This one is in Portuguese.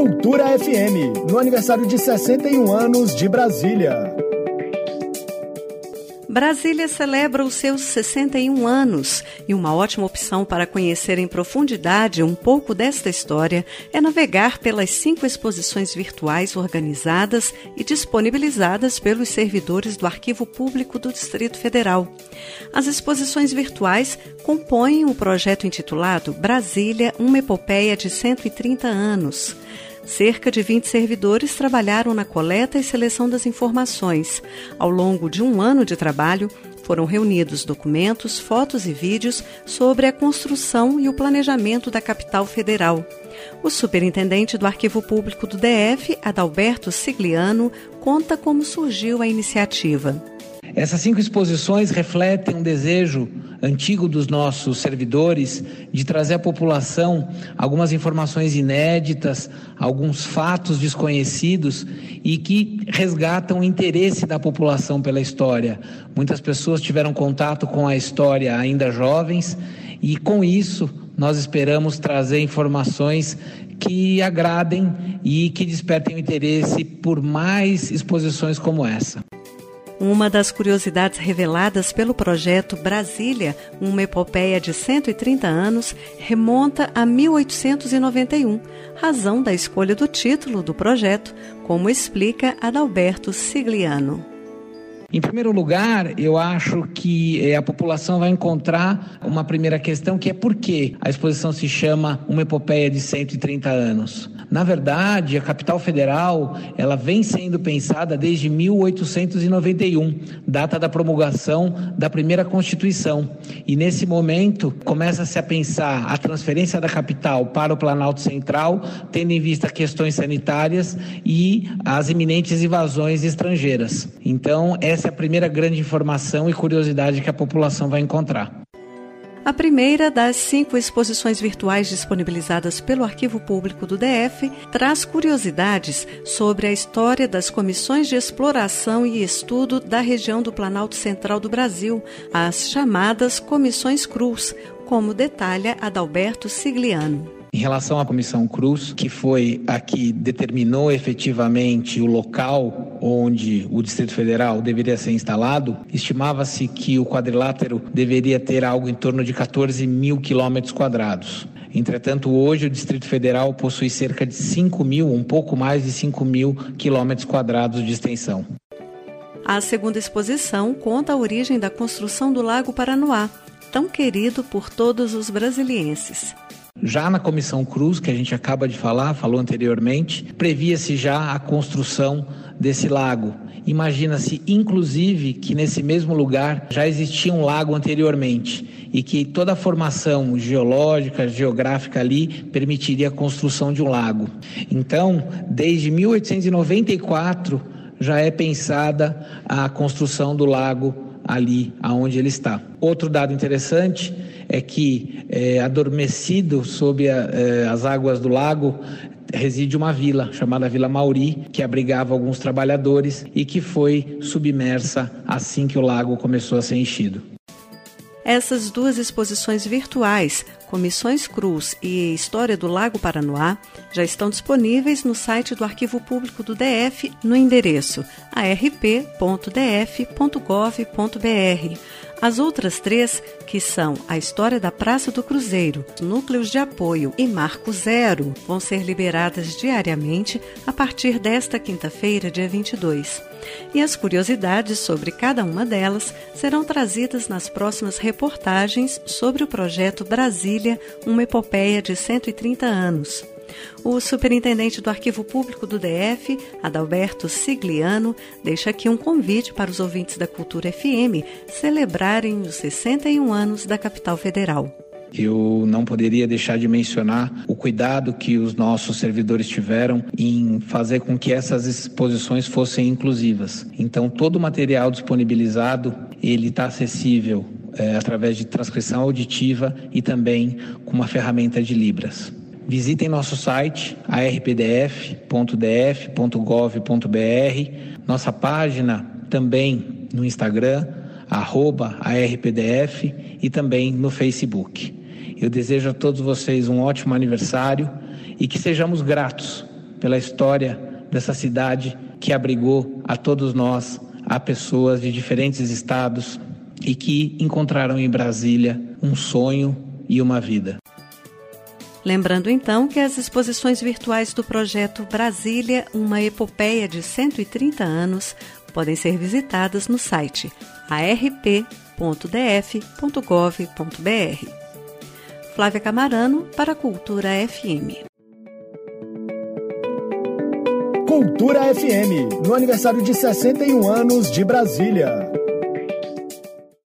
Cultura FM, no aniversário de 61 anos de Brasília. Brasília celebra os seus 61 anos e uma ótima opção para conhecer em profundidade um pouco desta história é navegar pelas cinco exposições virtuais organizadas e disponibilizadas pelos servidores do Arquivo Público do Distrito Federal. As exposições virtuais compõem o projeto intitulado Brasília, uma epopeia de 130 anos. Cerca de 20 servidores trabalharam na coleta e seleção das informações. Ao longo de um ano de trabalho, foram reunidos documentos, fotos e vídeos sobre a construção e o planejamento da capital federal. O superintendente do Arquivo Público do DF, Adalberto Sigliano, conta como surgiu a iniciativa. Essas cinco exposições refletem um desejo antigo dos nossos servidores de trazer à população algumas informações inéditas, alguns fatos desconhecidos e que resgatam o interesse da população pela história. Muitas pessoas tiveram contato com a história ainda jovens e com isso nós esperamos trazer informações que agradem e que despertem o interesse por mais exposições como essa. Uma das curiosidades reveladas pelo projeto Brasília, uma epopeia de 130 anos, remonta a 1891, razão da escolha do título do projeto, como explica Adalberto Sigliano. Em primeiro lugar, eu acho que eh, a população vai encontrar uma primeira questão que é por que a exposição se chama Uma Epopeia de 130 anos. Na verdade, a capital federal, ela vem sendo pensada desde 1891, data da promulgação da primeira Constituição. E nesse momento, começa-se a pensar a transferência da capital para o Planalto Central, tendo em vista questões sanitárias e as iminentes invasões estrangeiras. Então, essa essa é a primeira grande informação e curiosidade que a população vai encontrar. A primeira das cinco exposições virtuais disponibilizadas pelo Arquivo Público do DF traz curiosidades sobre a história das comissões de exploração e estudo da região do Planalto Central do Brasil, as chamadas Comissões Cruz, como detalha Adalberto Sigliano. Em relação à Comissão Cruz, que foi a que determinou efetivamente o local onde o Distrito Federal deveria ser instalado, estimava-se que o quadrilátero deveria ter algo em torno de 14 mil quilômetros quadrados. Entretanto, hoje o Distrito Federal possui cerca de 5 mil, um pouco mais de 5 mil quilômetros quadrados de extensão. A segunda exposição conta a origem da construção do Lago Paranoá, tão querido por todos os brasilienses. Já na Comissão Cruz, que a gente acaba de falar, falou anteriormente, previa-se já a construção desse lago. Imagina-se, inclusive, que nesse mesmo lugar já existia um lago anteriormente e que toda a formação geológica, geográfica ali permitiria a construção de um lago. Então, desde 1894 já é pensada a construção do lago ali aonde ele está. Outro dado interessante é que é, adormecido sob a, é, as águas do lago reside uma vila chamada Vila Mauri, que abrigava alguns trabalhadores e que foi submersa assim que o lago começou a ser enchido. Essas duas exposições virtuais, Comissões Cruz e História do Lago Paranoá, já estão disponíveis no site do Arquivo Público do DF no endereço arp.df.gov.br as outras três, que são a história da Praça do Cruzeiro, núcleos de apoio e Marco Zero, vão ser liberadas diariamente a partir desta quinta-feira, dia 22. E as curiosidades sobre cada uma delas serão trazidas nas próximas reportagens sobre o projeto Brasília, uma epopeia de 130 anos. O superintendente do Arquivo Público do DF, Adalberto Sigliano, deixa aqui um convite para os ouvintes da Cultura FM celebrarem os 61 anos da capital federal. Eu não poderia deixar de mencionar o cuidado que os nossos servidores tiveram em fazer com que essas exposições fossem inclusivas. Então, todo o material disponibilizado ele está acessível é, através de transcrição auditiva e também com uma ferramenta de libras. Visitem nosso site arpdf.df.gov.br, nossa página também no Instagram, arroba arpdf e também no Facebook. Eu desejo a todos vocês um ótimo aniversário e que sejamos gratos pela história dessa cidade que abrigou a todos nós, a pessoas de diferentes estados e que encontraram em Brasília um sonho e uma vida. Lembrando então que as exposições virtuais do projeto Brasília, uma epopeia de 130 anos, podem ser visitadas no site arp.df.gov.br. Flávia Camarano para a Cultura FM. Cultura FM, no aniversário de 61 anos de Brasília.